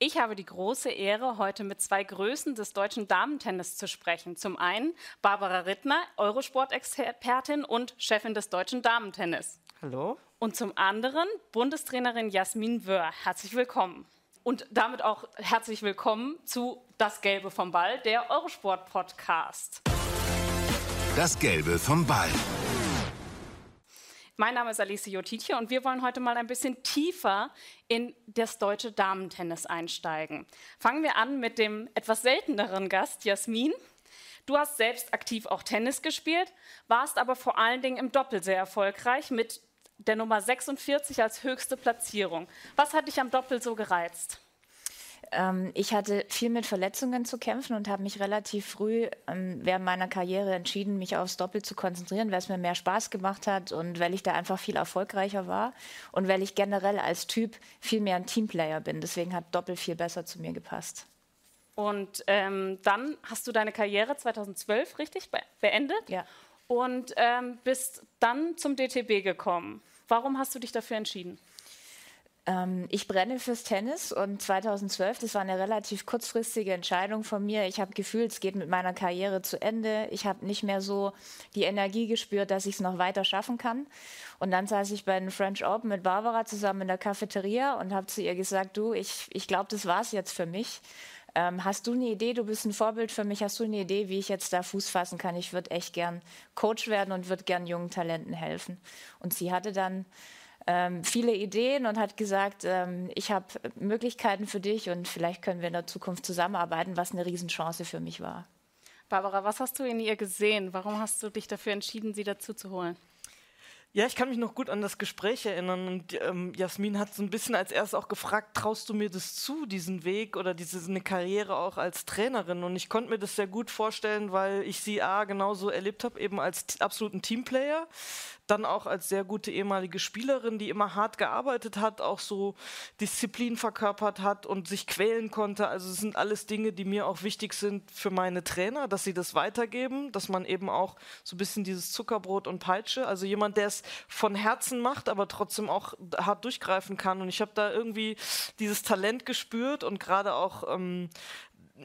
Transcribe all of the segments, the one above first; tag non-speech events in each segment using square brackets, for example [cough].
Ich habe die große Ehre, heute mit zwei Größen des deutschen Damentennis zu sprechen. Zum einen Barbara Rittner, Eurosport-Expertin und Chefin des deutschen Damentennis. Hallo. Und zum anderen Bundestrainerin Jasmin Wöhr. Herzlich willkommen. Und damit auch herzlich willkommen zu Das Gelbe vom Ball, der Eurosport-Podcast. Das Gelbe vom Ball. Mein Name ist Alice Jotitje und wir wollen heute mal ein bisschen tiefer in das deutsche Damentennis einsteigen. Fangen wir an mit dem etwas selteneren Gast, Jasmin. Du hast selbst aktiv auch Tennis gespielt, warst aber vor allen Dingen im Doppel sehr erfolgreich mit der Nummer 46 als höchste Platzierung. Was hat dich am Doppel so gereizt? Ähm, ich hatte viel mit Verletzungen zu kämpfen und habe mich relativ früh ähm, während meiner Karriere entschieden, mich aufs Doppel zu konzentrieren, weil es mir mehr Spaß gemacht hat und weil ich da einfach viel erfolgreicher war und weil ich generell als Typ viel mehr ein Teamplayer bin. Deswegen hat Doppel viel besser zu mir gepasst. Und ähm, dann hast du deine Karriere 2012 richtig be beendet ja. und ähm, bist dann zum DTB gekommen. Warum hast du dich dafür entschieden? Ähm, ich brenne fürs Tennis und 2012, das war eine relativ kurzfristige Entscheidung von mir. Ich habe gefühlt, es geht mit meiner Karriere zu Ende. Ich habe nicht mehr so die Energie gespürt, dass ich es noch weiter schaffen kann. Und dann saß ich bei den French Open mit Barbara zusammen in der Cafeteria und habe zu ihr gesagt, du, ich, ich glaube, das war es jetzt für mich. Ähm, hast du eine Idee, du bist ein Vorbild für mich, hast du eine Idee, wie ich jetzt da Fuß fassen kann? Ich würde echt gern Coach werden und würde gern jungen Talenten helfen. Und sie hatte dann ähm, viele Ideen und hat gesagt, ähm, ich habe Möglichkeiten für dich und vielleicht können wir in der Zukunft zusammenarbeiten, was eine Riesenchance für mich war. Barbara, was hast du in ihr gesehen? Warum hast du dich dafür entschieden, sie dazu zu holen? Ja, ich kann mich noch gut an das Gespräch erinnern und ähm, Jasmin hat so ein bisschen als erstes auch gefragt, traust du mir das zu, diesen Weg oder diese eine Karriere auch als Trainerin? Und ich konnte mir das sehr gut vorstellen, weil ich sie A genauso erlebt habe, eben als absoluten Teamplayer, dann auch als sehr gute ehemalige Spielerin, die immer hart gearbeitet hat, auch so Disziplin verkörpert hat und sich quälen konnte. Also es sind alles Dinge, die mir auch wichtig sind für meine Trainer, dass sie das weitergeben, dass man eben auch so ein bisschen dieses Zuckerbrot und Peitsche, also jemand, der es von Herzen macht, aber trotzdem auch hart durchgreifen kann. Und ich habe da irgendwie dieses Talent gespürt und gerade auch ähm,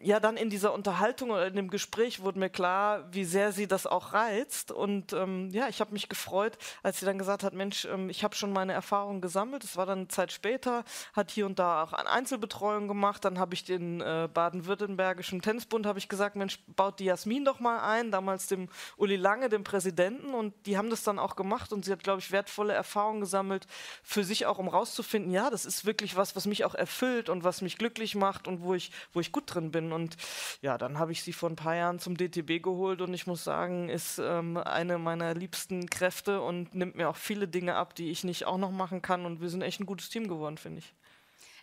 ja, dann in dieser Unterhaltung oder in dem Gespräch wurde mir klar, wie sehr sie das auch reizt. Und ähm, ja, ich habe mich gefreut, als sie dann gesagt hat, Mensch, ähm, ich habe schon meine Erfahrungen gesammelt. Das war dann eine Zeit später, hat hier und da auch eine Einzelbetreuung gemacht. Dann habe ich den äh, baden-württembergischen Tennisbund, habe ich gesagt, Mensch, baut die Jasmin doch mal ein, damals dem Uli Lange, dem Präsidenten. Und die haben das dann auch gemacht. Und sie hat, glaube ich, wertvolle Erfahrungen gesammelt, für sich auch, um rauszufinden, ja, das ist wirklich was, was mich auch erfüllt und was mich glücklich macht und wo ich, wo ich gut drin bin bin. Und ja, dann habe ich sie vor ein paar Jahren zum DTB geholt und ich muss sagen, ist ähm, eine meiner liebsten Kräfte und nimmt mir auch viele Dinge ab, die ich nicht auch noch machen kann. Und wir sind echt ein gutes Team geworden, finde ich.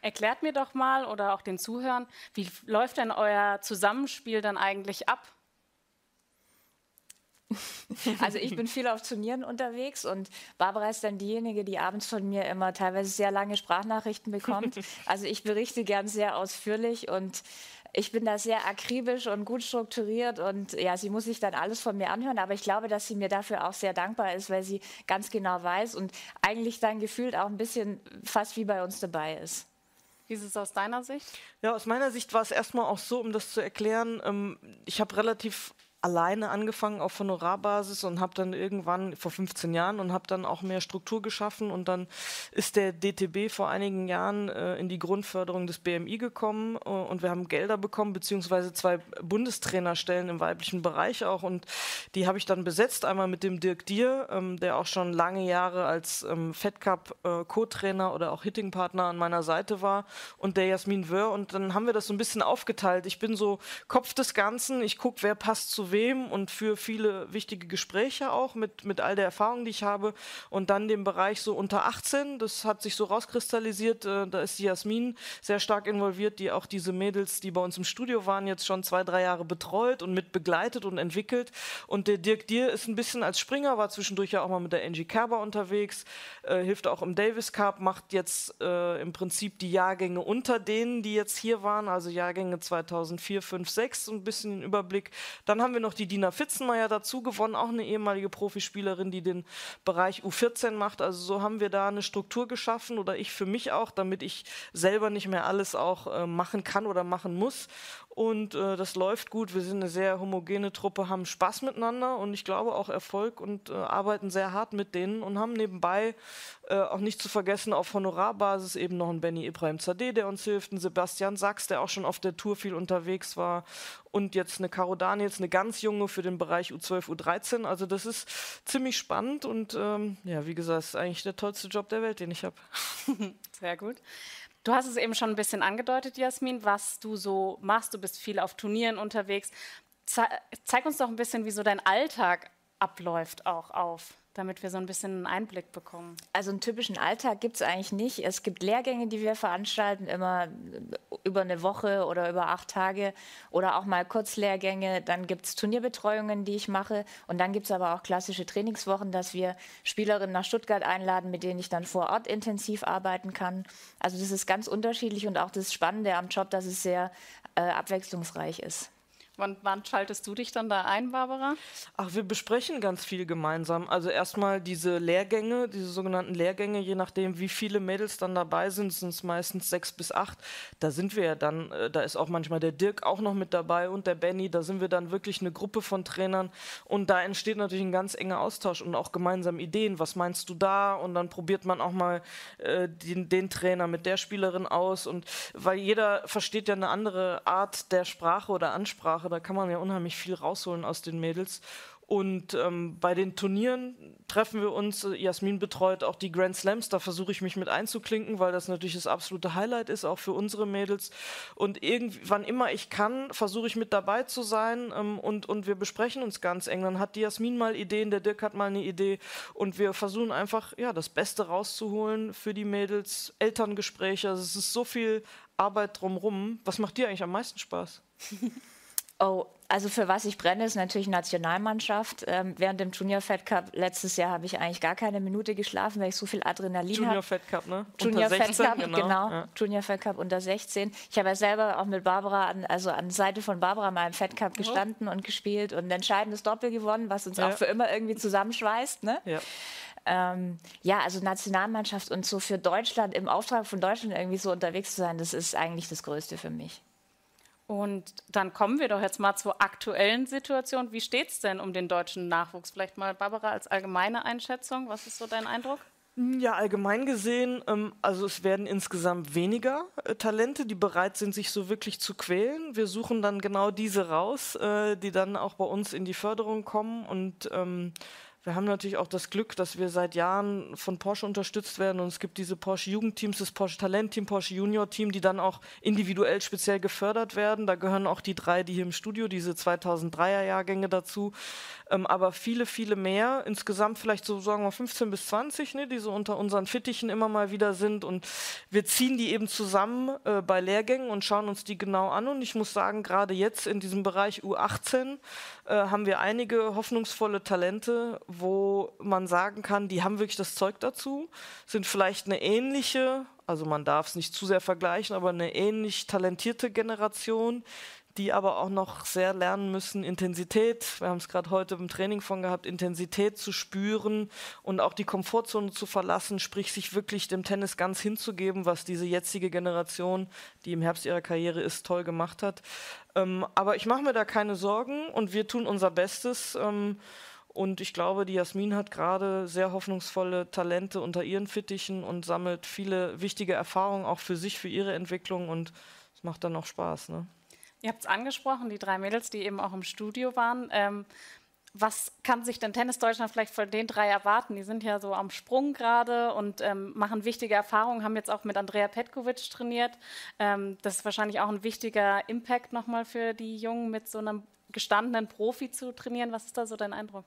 Erklärt mir doch mal oder auch den Zuhörern, wie läuft denn euer Zusammenspiel dann eigentlich ab? [laughs] Also ich bin viel auf Turnieren unterwegs und Barbara ist dann diejenige, die abends von mir immer teilweise sehr lange Sprachnachrichten bekommt. [laughs] Also ich berichte gern sehr ausführlich und ich bin da sehr akribisch und gut strukturiert und ja, sie muss sich dann alles von mir anhören, aber ich glaube, dass sie mir dafür auch sehr dankbar ist, weil sie ganz genau weiß und eigentlich dann gefühlt auch ein bisschen fast wie bei uns dabei ist. Wie ist es aus deiner Sicht? Ja, aus meiner Sicht war es erstmal auch so, um das zu erklären, ähm, ich habe relativ alleine angefangen auf Honorarbasis und habe dann irgendwann vor 15 Jahren und habe dann auch mehr Struktur geschaffen und dann ist der DTB vor einigen Jahren äh, in die Grundförderung des BMI gekommen äh, und wir haben Gelder bekommen beziehungsweise zwei Bundestrainerstellen im weiblichen Bereich auch und die habe ich dann besetzt einmal mit dem Dirk Dier, ähm, der auch schon lange Jahre als ähm, Fed Cup äh, Co-Trainer oder auch Hitting-Partner an meiner Seite war und der Jasmin Wöhr und dann haben wir das so ein bisschen aufgeteilt. Ich bin so Kopf des Ganzen, ich gucke, wer passt zu wem und für viele wichtige Gespräche auch mit, mit all der Erfahrung, die ich habe. Und dann den Bereich so unter 18, das hat sich so rauskristallisiert. Äh, da ist die Jasmin sehr stark involviert, die auch diese Mädels, die bei uns im Studio waren, jetzt schon zwei, drei Jahre betreut und mit begleitet und entwickelt. Und der Dirk Dier ist ein bisschen als Springer, war zwischendurch ja auch mal mit der Angie Kerber unterwegs, äh, hilft auch im Davis Cup, macht jetzt äh, im Prinzip die Jahrgänge unter denen, die jetzt hier waren, also Jahrgänge 2004, 5, 6, so ein bisschen den Überblick. Dann haben wir wir noch die Dina Fitzenmeier dazu gewonnen, auch eine ehemalige Profispielerin, die den Bereich U14 macht. Also so haben wir da eine Struktur geschaffen oder ich für mich auch, damit ich selber nicht mehr alles auch äh, machen kann oder machen muss und äh, das läuft gut. Wir sind eine sehr homogene Truppe, haben Spaß miteinander und ich glaube auch Erfolg und äh, arbeiten sehr hart mit denen und haben nebenbei äh, auch nicht zu vergessen auf Honorarbasis eben noch einen Benny Ibrahim Zadeh, der uns hilft, einen Sebastian Sachs, der auch schon auf der Tour viel unterwegs war und jetzt eine Caro Daniels, eine ganz junge für den Bereich U12, U13. Also das ist ziemlich spannend und ähm, ja, wie gesagt, ist eigentlich der tollste Job der Welt, den ich habe. [laughs] Sehr gut. Du hast es eben schon ein bisschen angedeutet, Jasmin, was du so machst. Du bist viel auf Turnieren unterwegs. Ze zeig uns doch ein bisschen, wie so dein Alltag abläuft auch auf damit wir so ein bisschen einen Einblick bekommen? Also einen typischen Alltag gibt es eigentlich nicht. Es gibt Lehrgänge, die wir veranstalten, immer über eine Woche oder über acht Tage oder auch mal Kurzlehrgänge. Dann gibt es Turnierbetreuungen, die ich mache. Und dann gibt es aber auch klassische Trainingswochen, dass wir Spielerinnen nach Stuttgart einladen, mit denen ich dann vor Ort intensiv arbeiten kann. Also das ist ganz unterschiedlich und auch das Spannende am Job, dass es sehr äh, abwechslungsreich ist. Wann, wann, schaltest du dich dann da ein, Barbara? Ach, wir besprechen ganz viel gemeinsam. Also erstmal diese Lehrgänge, diese sogenannten Lehrgänge, je nachdem, wie viele Mädels dann dabei sind, sind es meistens sechs bis acht. Da sind wir ja dann, äh, da ist auch manchmal der Dirk auch noch mit dabei und der Benny. Da sind wir dann wirklich eine Gruppe von Trainern und da entsteht natürlich ein ganz enger Austausch und auch gemeinsam Ideen. Was meinst du da? Und dann probiert man auch mal äh, den, den Trainer mit der Spielerin aus und weil jeder versteht ja eine andere Art der Sprache oder Ansprache da kann man ja unheimlich viel rausholen aus den Mädels. Und ähm, bei den Turnieren treffen wir uns, Jasmin betreut auch die Grand Slams, da versuche ich mich mit einzuklinken, weil das natürlich das absolute Highlight ist, auch für unsere Mädels. Und irgendwann immer ich kann, versuche ich mit dabei zu sein ähm, und, und wir besprechen uns ganz eng. Dann hat die Jasmin mal Ideen, der Dirk hat mal eine Idee und wir versuchen einfach, ja, das Beste rauszuholen für die Mädels, Elterngespräche, also es ist so viel Arbeit drumrum. Was macht dir eigentlich am meisten Spaß? [laughs] Oh, also für was ich brenne, ist natürlich Nationalmannschaft. Ähm, während dem Junior Fed Cup letztes Jahr habe ich eigentlich gar keine Minute geschlafen, weil ich so viel Adrenalin habe. Junior Fed Cup, ne? Junior Fed Cup, genau. genau ja. Junior Fed Cup unter 16. Ich habe ja selber auch mit Barbara, an, also an Seite von Barbara mal im Fed Cup gestanden oh. und gespielt und ein entscheidendes Doppel gewonnen, was uns ja. auch für immer irgendwie zusammenschweißt. Ne? Ja. Ähm, ja, also Nationalmannschaft und so für Deutschland, im Auftrag von Deutschland irgendwie so unterwegs zu sein, das ist eigentlich das Größte für mich. Und dann kommen wir doch jetzt mal zur aktuellen Situation. Wie steht es denn um den deutschen Nachwuchs? Vielleicht mal, Barbara, als allgemeine Einschätzung. Was ist so dein Eindruck? Ja, allgemein gesehen, ähm, also es werden insgesamt weniger äh, Talente, die bereit sind, sich so wirklich zu quälen. Wir suchen dann genau diese raus, äh, die dann auch bei uns in die Förderung kommen und ähm, wir haben natürlich auch das Glück, dass wir seit Jahren von Porsche unterstützt werden und es gibt diese Porsche Jugendteams, das Porsche Talentteam, Porsche Junior Team, die dann auch individuell speziell gefördert werden. Da gehören auch die drei, die hier im Studio, diese 2003er Jahrgänge dazu, ähm, aber viele, viele mehr. Insgesamt vielleicht so sagen wir 15 bis 20, ne, die so unter unseren Fittichen immer mal wieder sind und wir ziehen die eben zusammen äh, bei Lehrgängen und schauen uns die genau an und ich muss sagen, gerade jetzt in diesem Bereich U18 äh, haben wir einige hoffnungsvolle Talente, wo man sagen kann, die haben wirklich das Zeug dazu, sind vielleicht eine ähnliche, also man darf es nicht zu sehr vergleichen, aber eine ähnlich talentierte Generation, die aber auch noch sehr lernen müssen, Intensität, wir haben es gerade heute im Training von gehabt, Intensität zu spüren und auch die Komfortzone zu verlassen, sprich sich wirklich dem Tennis ganz hinzugeben, was diese jetzige Generation, die im Herbst ihrer Karriere ist, toll gemacht hat. Ähm, aber ich mache mir da keine Sorgen und wir tun unser Bestes. Ähm, und ich glaube, die Jasmin hat gerade sehr hoffnungsvolle Talente unter ihren Fittichen und sammelt viele wichtige Erfahrungen auch für sich, für ihre Entwicklung. Und es macht dann auch Spaß. Ne? Ihr habt es angesprochen, die drei Mädels, die eben auch im Studio waren. Ähm, was kann sich denn Tennis Deutschland vielleicht von den drei erwarten? Die sind ja so am Sprung gerade und ähm, machen wichtige Erfahrungen, haben jetzt auch mit Andrea Petkovic trainiert. Ähm, das ist wahrscheinlich auch ein wichtiger Impact nochmal für die Jungen, mit so einem gestandenen Profi zu trainieren. Was ist da so dein Eindruck?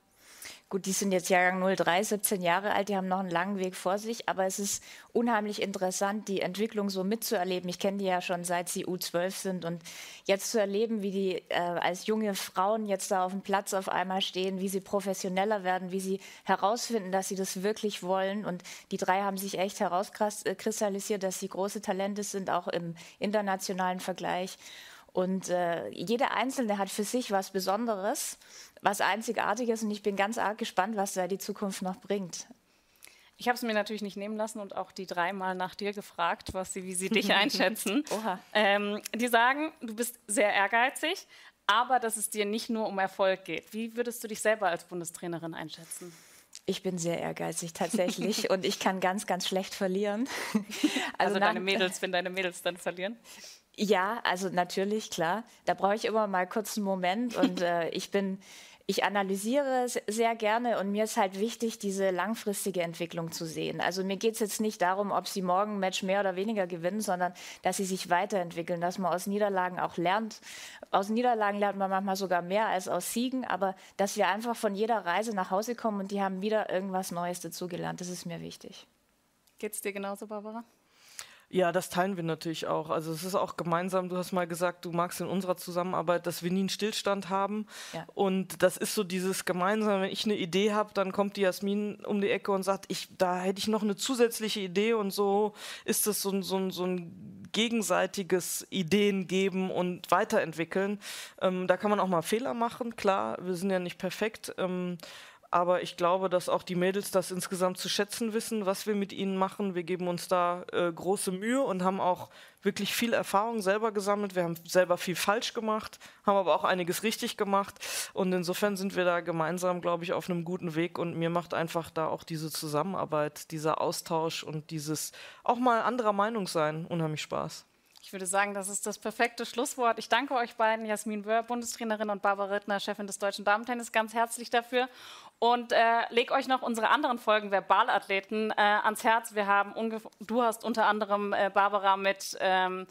Gut, die sind jetzt Jahrgang 03, 17 Jahre alt, die haben noch einen langen Weg vor sich, aber es ist unheimlich interessant, die Entwicklung so mitzuerleben. Ich kenne die ja schon seit sie U12 sind und jetzt zu erleben, wie die äh, als junge Frauen jetzt da auf dem Platz auf einmal stehen, wie sie professioneller werden, wie sie herausfinden, dass sie das wirklich wollen. Und die drei haben sich echt herauskristallisiert, dass sie große Talente sind, auch im internationalen Vergleich. Und äh, jeder Einzelne hat für sich was Besonderes, was Einzigartiges. Und ich bin ganz arg gespannt, was da die Zukunft noch bringt. Ich habe es mir natürlich nicht nehmen lassen und auch die dreimal nach dir gefragt, was sie, wie sie dich [laughs] einschätzen. Ähm, die sagen, du bist sehr ehrgeizig, aber dass es dir nicht nur um Erfolg geht. Wie würdest du dich selber als Bundestrainerin einschätzen? Ich bin sehr ehrgeizig tatsächlich [laughs] und ich kann ganz, ganz schlecht verlieren. Also, also deine Mädels, wenn deine Mädels dann verlieren? Ja, also natürlich, klar. Da brauche ich immer mal kurz einen Moment [laughs] und äh, ich bin ich analysiere sehr gerne und mir ist halt wichtig, diese langfristige Entwicklung zu sehen. Also mir geht es jetzt nicht darum, ob sie morgen ein Match mehr oder weniger gewinnen, sondern dass sie sich weiterentwickeln, dass man aus Niederlagen auch lernt. Aus Niederlagen lernt man manchmal sogar mehr als aus Siegen, aber dass wir einfach von jeder Reise nach Hause kommen und die haben wieder irgendwas Neues dazugelernt, das ist mir wichtig. Geht es dir genauso, Barbara? Ja, das teilen wir natürlich auch. Also es ist auch gemeinsam, du hast mal gesagt, du magst in unserer Zusammenarbeit, dass wir nie einen Stillstand haben. Ja. Und das ist so dieses gemeinsame, wenn ich eine Idee habe, dann kommt die Jasmin um die Ecke und sagt, ich, da hätte ich noch eine zusätzliche Idee und so ist es so, so, so ein gegenseitiges Ideen geben und weiterentwickeln. Ähm, da kann man auch mal Fehler machen, klar, wir sind ja nicht perfekt. Ähm, aber ich glaube, dass auch die Mädels das insgesamt zu schätzen wissen, was wir mit ihnen machen. Wir geben uns da äh, große Mühe und haben auch wirklich viel Erfahrung selber gesammelt. Wir haben selber viel falsch gemacht, haben aber auch einiges richtig gemacht. Und insofern sind wir da gemeinsam, glaube ich, auf einem guten Weg. Und mir macht einfach da auch diese Zusammenarbeit, dieser Austausch und dieses auch mal anderer Meinung sein unheimlich Spaß. Ich würde sagen, das ist das perfekte Schlusswort. Ich danke euch beiden, Jasmin Wöhr, Bundestrainerin und Barbara Rittner, Chefin des Deutschen Damen-Tennis, ganz herzlich dafür. Und äh, leg euch noch unsere anderen Folgen Verbalathleten äh, ans Herz. Wir haben du hast unter anderem äh, Barbara mit ähm,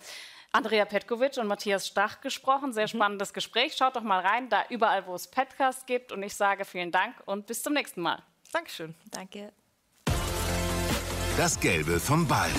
Andrea Petkovic und Matthias Stach gesprochen. Sehr mhm. spannendes Gespräch. Schaut doch mal rein, da überall, wo es Podcasts gibt. Und ich sage vielen Dank und bis zum nächsten Mal. Dankeschön. Danke. Das Gelbe vom Ball.